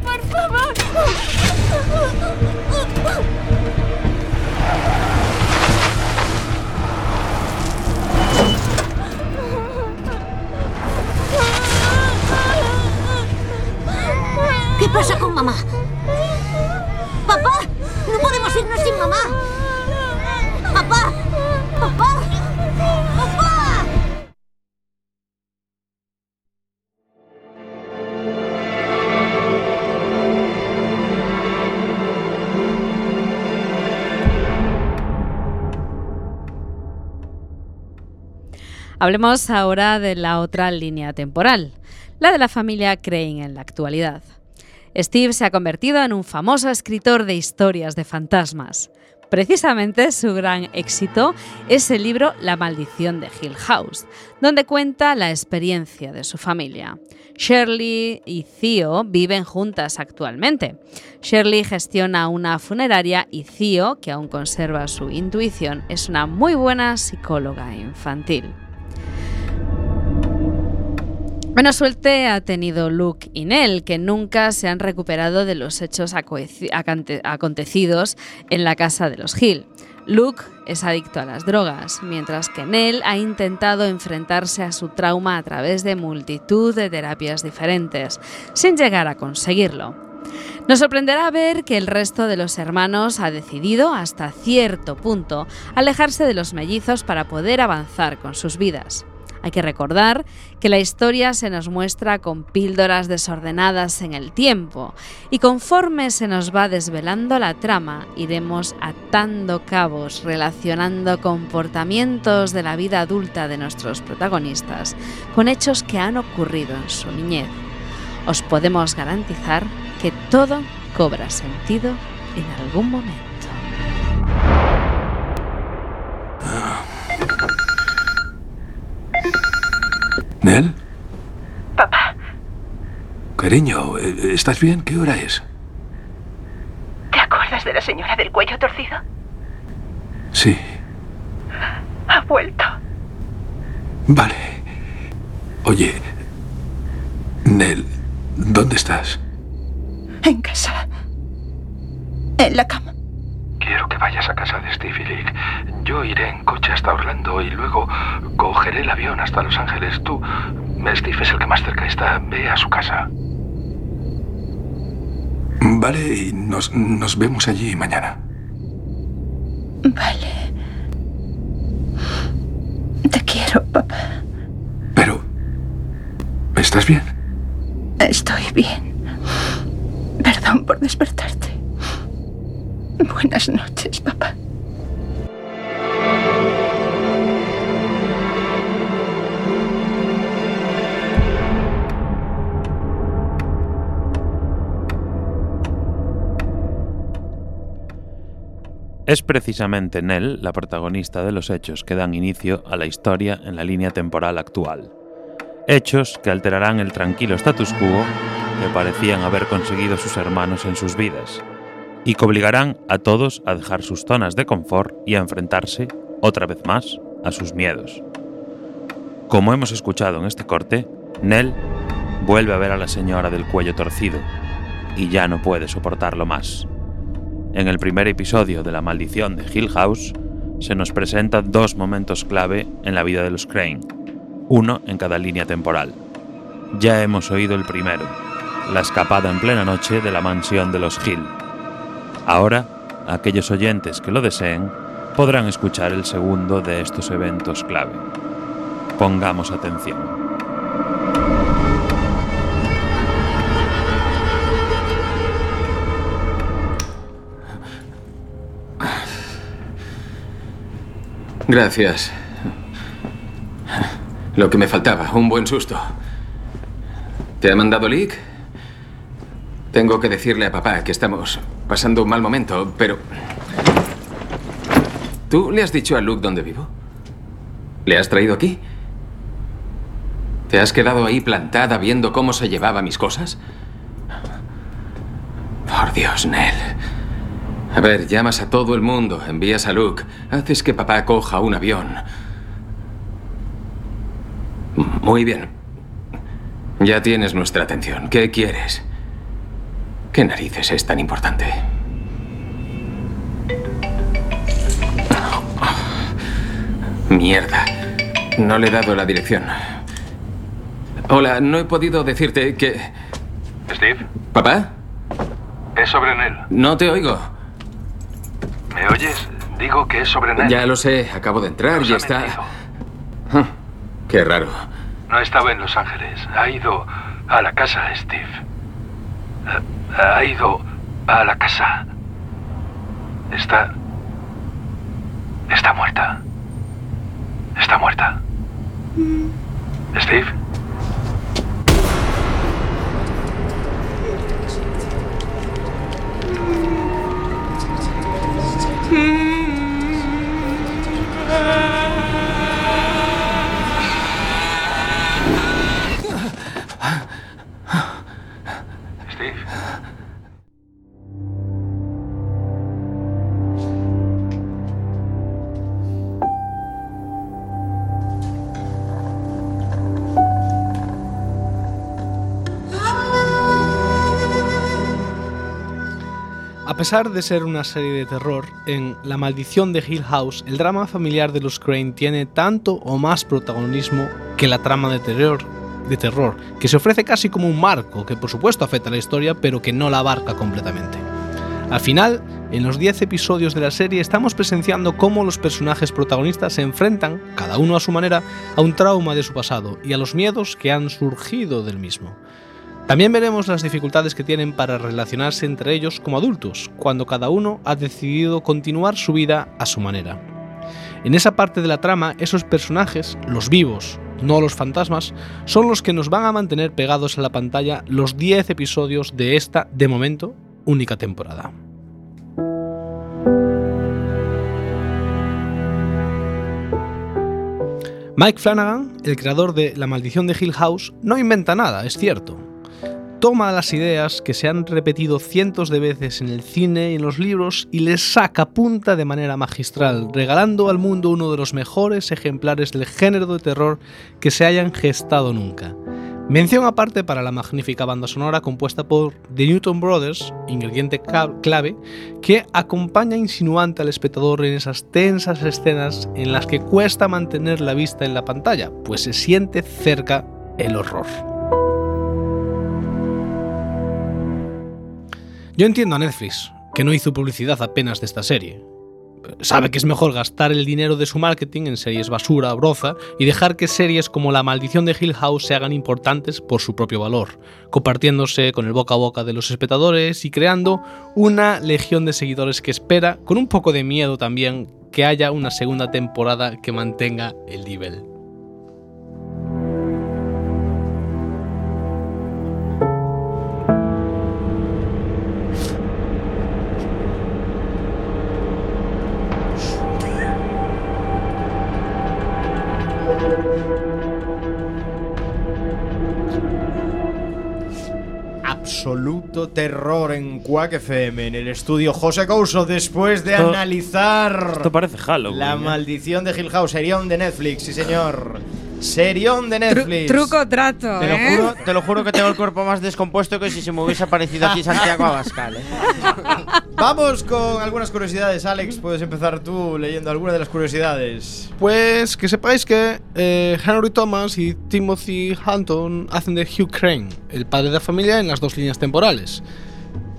pasa con mamá? ¡Papá! ¡No podemos irnos sin mamá! ¡Papá! ¡Papá! ¡Papá! Hablemos ahora de la otra línea temporal, la de la familia Crane en la actualidad. Steve se ha convertido en un famoso escritor de historias de fantasmas. Precisamente su gran éxito es el libro La maldición de Hill House, donde cuenta la experiencia de su familia. Shirley y Theo viven juntas actualmente. Shirley gestiona una funeraria y Theo, que aún conserva su intuición, es una muy buena psicóloga infantil. Buena suerte ha tenido Luke y Nell, que nunca se han recuperado de los hechos acontecidos en la casa de los Hill. Luke es adicto a las drogas, mientras que Nell ha intentado enfrentarse a su trauma a través de multitud de terapias diferentes, sin llegar a conseguirlo. Nos sorprenderá ver que el resto de los hermanos ha decidido, hasta cierto punto, alejarse de los mellizos para poder avanzar con sus vidas. Hay que recordar que la historia se nos muestra con píldoras desordenadas en el tiempo y conforme se nos va desvelando la trama iremos atando cabos relacionando comportamientos de la vida adulta de nuestros protagonistas con hechos que han ocurrido en su niñez. Os podemos garantizar que todo cobra sentido en algún momento. ¿Nel? Papá. Cariño, eh, ¿estás bien? ¿Qué hora es? ¿Te acuerdas de la señora del cuello torcido? Sí. Ha vuelto. Vale. Oye, Nel, ¿dónde estás? En casa. En la cama. Quiero que vayas a casa de Steve y Lick. Yo iré en coche hasta Orlando y luego cogeré el avión hasta Los Ángeles. Tú, Steve es el que más cerca está. Ve a su casa. Vale, y nos, nos vemos allí mañana. Vale. Te quiero, papá. ¿Estás bien? Estoy bien. Perdón por despertarte. *laughs* Buenas noches, papá. Es precisamente Nell la protagonista de los hechos que dan inicio a la historia en la línea temporal actual. Hechos que alterarán el tranquilo status quo que parecían haber conseguido sus hermanos en sus vidas, y que obligarán a todos a dejar sus zonas de confort y a enfrentarse, otra vez más, a sus miedos. Como hemos escuchado en este corte, Nell vuelve a ver a la señora del cuello torcido, y ya no puede soportarlo más. En el primer episodio de La maldición de Hill House, se nos presentan dos momentos clave en la vida de los Crane, uno en cada línea temporal. Ya hemos oído el primero, la escapada en plena noche de la mansión de los Hill. Ahora, aquellos oyentes que lo deseen podrán escuchar el segundo de estos eventos clave. Pongamos atención. Gracias. Lo que me faltaba, un buen susto. ¿Te ha mandado Lick? Tengo que decirle a papá que estamos pasando un mal momento, pero... ¿Tú le has dicho a Luke dónde vivo? ¿Le has traído aquí? ¿Te has quedado ahí plantada viendo cómo se llevaba mis cosas? Por Dios, Nell. A ver, llamas a todo el mundo, envías a Luke, haces que papá coja un avión. Muy bien. Ya tienes nuestra atención. ¿Qué quieres? ¿Qué narices es tan importante? Mierda. No le he dado la dirección. Hola, no he podido decirte que... Steve, ¿Papá? es sobre Nell. No te oigo. ¿Me oyes? Digo que es sobre Nell. Ya lo sé, acabo de entrar Nos y está... mentido. Qué raro. No estaba en Los Ángeles. Ha ido a la casa, Steve. Ha, ido a la casa. Está... Está muerta. Está muerta. Steve. Steve. Pesar de ser una serie de terror, en La maldición de Hill House, el drama familiar de los Crane tiene tanto o más protagonismo que la trama de terror, de terror, que se ofrece casi como un marco, que por supuesto afecta a la historia, pero que no la abarca completamente. Al final, en los 10 episodios de la serie estamos presenciando cómo los personajes protagonistas se enfrentan, cada uno a su manera, a un trauma de su pasado y a los miedos que han surgido del mismo. También veremos las dificultades que tienen para relacionarse entre ellos como adultos, cuando cada uno ha decidido continuar su vida a su manera. En esa parte de la trama, esos personajes, los vivos, no los fantasmas, son los que nos van a mantener pegados a la pantalla los 10 episodios de esta, de momento, única temporada. Mike Flanagan, el creador de La maldición de Hill House, no inventa nada, es cierto. Toma las ideas que se han repetido cientos de veces en el cine y en los libros y les saca punta de manera magistral, regalando al mundo uno de los mejores ejemplares del género de terror que se hayan gestado nunca. Mención aparte para la magnífica banda sonora compuesta por The Newton Brothers, ingrediente clave, que acompaña insinuante al espectador en esas tensas escenas en las que cuesta mantener la vista en la pantalla, pues se siente cerca el horror. Yo entiendo a Netflix, que no hizo publicidad apenas de esta serie. Sabe que es mejor gastar el dinero de su marketing en series basura broza y dejar que series como La Maldición de Hill House se hagan importantes por su propio valor, compartiéndose con el boca a boca de los espectadores y creando una legión de seguidores que espera, con un poco de miedo también, que haya una segunda temporada que mantenga el nivel. Absoluto terror en Quack FM, en el estudio José Couso, después de Esto- analizar Esto parece Halloween. la ¿eh? maldición de Hill House, serión de Netflix, sí señor. Serión de Netflix. Truco trato, Te lo, ¿eh? juro, te lo juro que tengo el cuerpo más descompuesto que si se me hubiese aparecido aquí Santiago Abascal. ¿eh? *laughs* Vamos con algunas curiosidades, Alex. Puedes empezar tú leyendo alguna de las curiosidades. Pues que sepáis que eh, Henry Thomas y Timothy Hunton hacen de Hugh Crane, el padre de la familia, en las dos líneas temporales.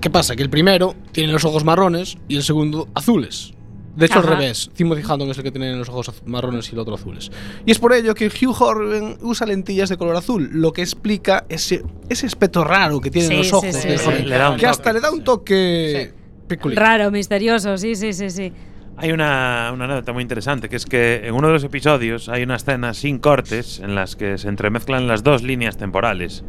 ¿Qué pasa? Que el primero tiene los ojos marrones y el segundo azules. De hecho, al revés. Timothy Hunton es el que tiene los ojos marrones y el otro azules. Y es por ello que Hugh Horven usa lentillas de color azul, lo que explica ese, ese aspecto raro que tienen Sí, los ojos. sí, sí. joven, Le da un que hasta le da un toque peculiar. Raro, misterioso, sí, sí, sí, sí. Hay una, una anécdota muy interesante, que es que en uno de los episodios hay una escena sin cortes en las que se entremezclan las dos líneas temporales.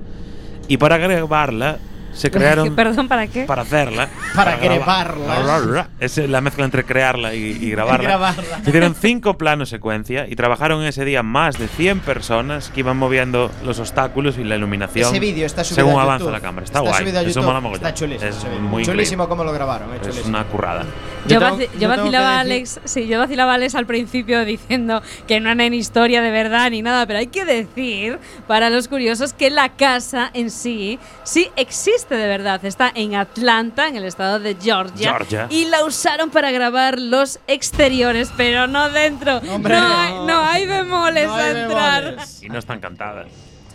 Y para grabarla se crearon... *laughs* Perdón, ¿para qué? para hacerla. Para grabar- grabarla. Es la mezcla entre crearla y, y grabarla. grabarla. Hicieron cinco planos secuencia y trabajaron ese día más de 100 personas que iban moviendo los obstáculos y la iluminación. Ese vídeo está subido según a avanza la cámara. Está, Está guay. subido a Eso mola mogollón. Está chulísimo Es muy Chulísimo cómo lo grabaron, eh, Es una currada. Yo, Yo tengo- yo vacilaba a Alex, sí, yo vacilaba a Alex al principio diciendo que no eran historia de verdad ni nada, pero hay que decir para los curiosos que la casa en sí sí existe de verdad. Está en Atlanta, en el estado de Georgia, Georgia. y la usaron para grabar los exteriores, pero no dentro. Hombre, no, hay, no. hay bemoles No hay a entrar. bemoles. Y no están cantadas.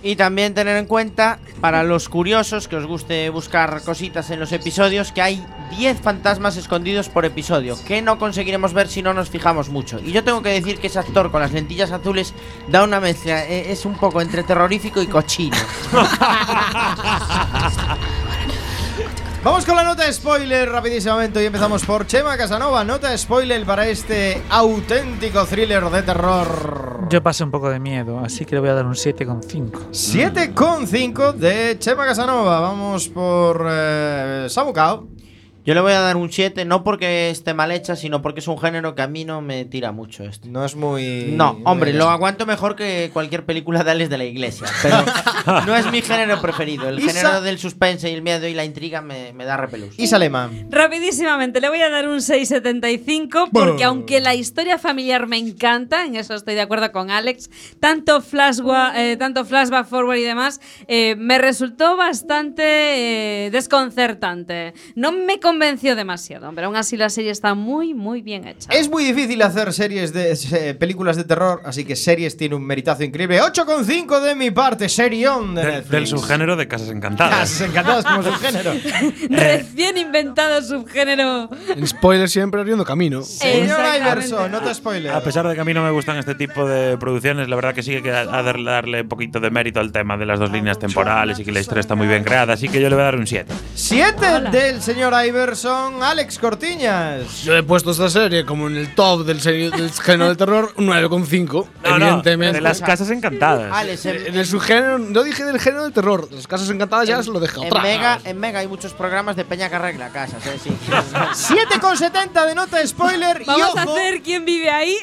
Y también tener en cuenta, para los curiosos que os guste buscar cositas en los episodios, que hay 10 fantasmas escondidos por episodio, que no conseguiremos ver si no nos fijamos mucho. Y yo tengo que decir que ese actor con las lentillas azules da una mezcla, eh, es un poco entre terrorífico y cochino. *laughs* Vamos con la nota spoiler rapidísimamente y empezamos por Chema Casanova. Nota spoiler para este auténtico thriller de terror. Yo pasé un poco de miedo, así que le voy a dar un 7,5. 7,5 de Chema Casanova. Vamos por eh. Yo le voy a dar un 7, no porque esté mal hecha, sino porque es un género que a mí no me tira mucho esto. No es muy. No, muy hombre, lo aguanto mejor que cualquier película de Alex de la Iglesia. Pero *laughs* no es mi género preferido. El género del suspense y el miedo y la intriga me, me da repelús. Y Salema. Rapidísimamente, le voy a dar un 6,75 porque aunque la historia familiar me encanta, en eso estoy de acuerdo con Alex, tanto, flashback, eh, tanto flashback forward y demás, eh, me resultó bastante eh, desconcertante. No me convenció demasiado, pero aún así la serie está muy, muy bien hecha. Es muy difícil hacer series de eh, películas de terror, así que series tiene un meritazo increíble. 8,5 de mi parte, serión de Del, Netflix. del subgénero de Casas Encantadas. Casas encantadas como *laughs* subgénero. *laughs* Recién inventado subgénero. Spoiler siempre abriendo camino. *laughs* Señor. Iverson, nota spoiler. A pesar de que a mí no me gustan este tipo de producciones, la verdad que sí que hay que dar- darle un poquito de mérito al tema de las dos líneas temporales y que la historia está muy bien creada, así que yo le voy a dar un 7. 7 del señor Iverson. Iverson, Alex Cortiñas. Yo he puesto esta serie como en el top del, serie- del género del terror, un 9,5. No, no, evidentemente. de las casas encantadas. Alex, en, En el subgénero, no dije del género del terror. Las casas encantadas ya en- se lo dejo en atrás. Mega, en Mega hay muchos programas de Peña que arregla casas, ¿eh? Sí. *laughs* 7,70 de nota spoiler. y Vamos a ojo, hacer quién vive ahí.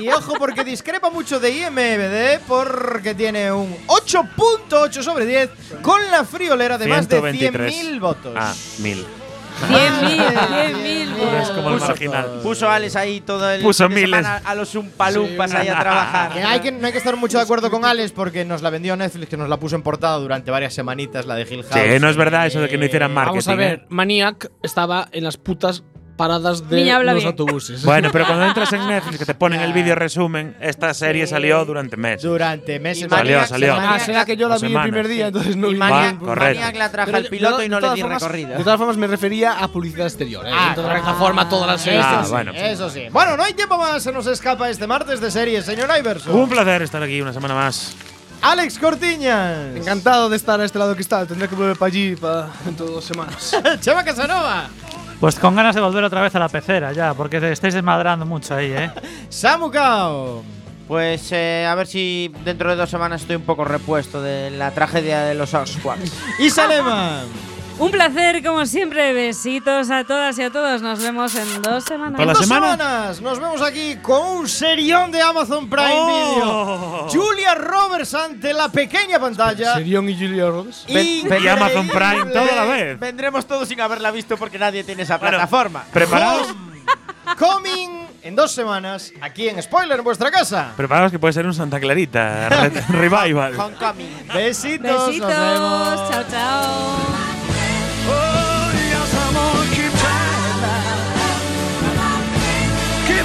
Y ojo, porque discrepa mucho de IMBD, porque tiene un 8.8 sobre 10, con la friolera de más de 123. 100.000 votos. Ah, mil. 100.000, 100.000 No es como el Puso- marginal. Puso Alex ahí todo el Puso miles. a los umpalumpas ahí a trabajar. Que hay que, no hay que estar mucho de acuerdo con Alex porque nos la vendió Netflix, que nos la puso en portada durante varias semanitas, la de Hill House. Sí, no es verdad eso de que no hicieran marketing. Vamos a ver, ¿eh? Maniac estaba en las putas paradas de los bien. autobuses. Bueno, pero cuando *laughs* entras en Netflix que te ponen el vídeo resumen, esta serie salió durante meses. Durante meses. Salió, Maniac- salió. Maniac- Ah, será que yo la vi el primer día, entonces no Y vi Maniac. Maniac la trajo al piloto de y no le todas di formas- recorrido. De todas formas, me refería a publicidad exterior. ¿eh? Ah, de correcto. esta forma, todas las series. Ah, sí, bueno. Eso sí. Bueno, no hay tiempo más, se nos escapa este martes de series, señor Iverson. Un placer estar aquí una semana más. Alex Cortiñas. Encantado de estar a este lado de cristal. Tendré que volver para allí para dentro de dos semanas. *laughs* Chema Casanova. Pues con ganas de volver otra vez a la pecera ya, porque te estáis desmadrando mucho ahí, ¿eh? *laughs* Samu Kao. Pues eh, a ver si dentro de dos semanas estoy un poco repuesto de la tragedia de los Osquaks. Y Salema. Un placer, como siempre. Besitos a todas y a todos. Nos vemos en dos semanas. Toda la dos semana. semanas nos vemos aquí con un serión de Amazon Prime Oh. Video. Julia Roberts ante la pequeña pantalla. Serión y Julia Roberts. Increíble. Y Amazon Prime todo a la vez. Vendremos todos sin haberla visto porque nadie tiene esa Bueno, plataforma. Preparaos, Coming en dos semanas aquí en Spoiler en vuestra casa. preparaos que puede ser un Santa Clarita re- *laughs* revival. Homecoming. Besitos. Besitos. Nos vemos. Chao, chao.